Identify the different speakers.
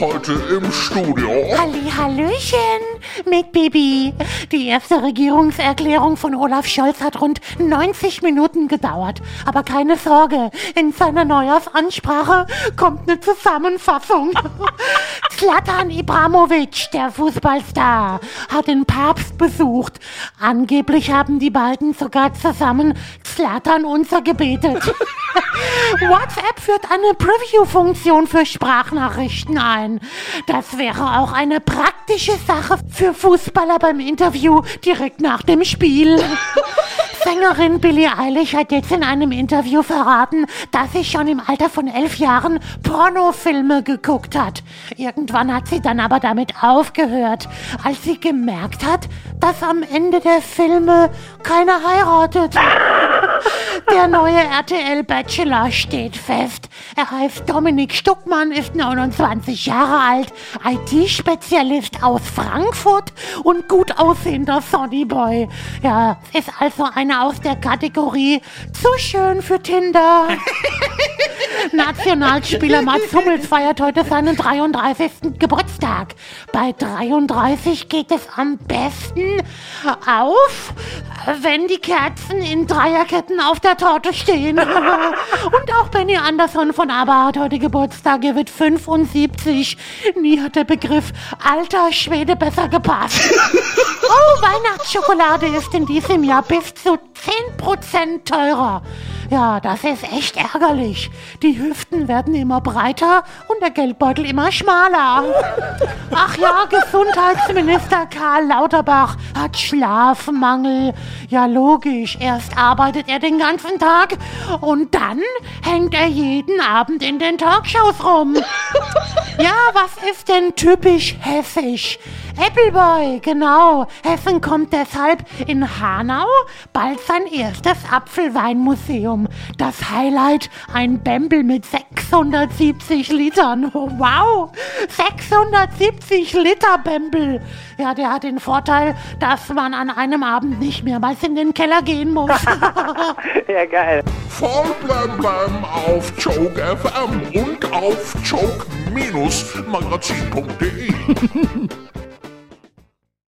Speaker 1: Heute im Studio.
Speaker 2: Halli, Hallöchen mit Bibi. Die erste Regierungserklärung von Olaf Scholz hat rund 90 Minuten gedauert. Aber keine Sorge, in seiner Neujahrsansprache kommt eine Zusammenfassung. Zlatan Ibrahimovic, der Fußballstar, hat den Papst besucht. Angeblich haben die beiden sogar zusammen Zlatan unser gebetet. WhatsApp führt eine Preview-Funktion für Sprachnachrichten ein. Das wäre auch eine praktische Sache für Fußballer beim Interview direkt nach dem Spiel. Sängerin Billie Eilish hat jetzt in einem Interview verraten, dass sie schon im Alter von elf Jahren Pornofilme geguckt hat. Irgendwann hat sie dann aber damit aufgehört, als sie gemerkt hat, dass am Ende der Filme keiner heiratet. Der neue RTL Bachelor steht fest. Er heißt Dominik Stuckmann, ist 29 Jahre alt, IT-Spezialist aus Frankfurt und gut aussehender Sonnyboy. Ja, ist also einer aus der Kategorie zu schön für Tinder. Nationalspieler Mats Hummels feiert heute seinen 33. Geburtstag. Bei 33 geht es am besten auf, wenn die Kerzen in Dreierketten auf der Torte stehen. Und auch Benny Andersson von ABBA hat heute Geburtstag. Er wird 75. Nie hat der Begriff alter Schwede besser gepasst. Oh, Weihnachtsschokolade ist in diesem Jahr bis zu 10% teurer. Ja, das ist echt ärgerlich. Die Hüften werden immer breiter und der Geldbeutel immer schmaler. Ach ja, Gesundheitsminister Karl Lauterbach hat Schlafmangel. Ja, logisch. Erst arbeitet er den ganzen Tag und dann hängt er jeden Abend in den Talkshows rum. Ja, was ist denn typisch hessisch? Appleboy, genau. Hessen kommt deshalb in Hanau bald sein erstes Apfelweinmuseum. Das Highlight, ein Bembel mit 670 Litern. Wow, 670 Liter Bembel. Ja, der hat den Vorteil, dass man an einem Abend nicht mehrmals in den Keller gehen muss.
Speaker 3: ja, geil.
Speaker 1: Voll blem blem auf Joke FM und auf joke-magazin.de.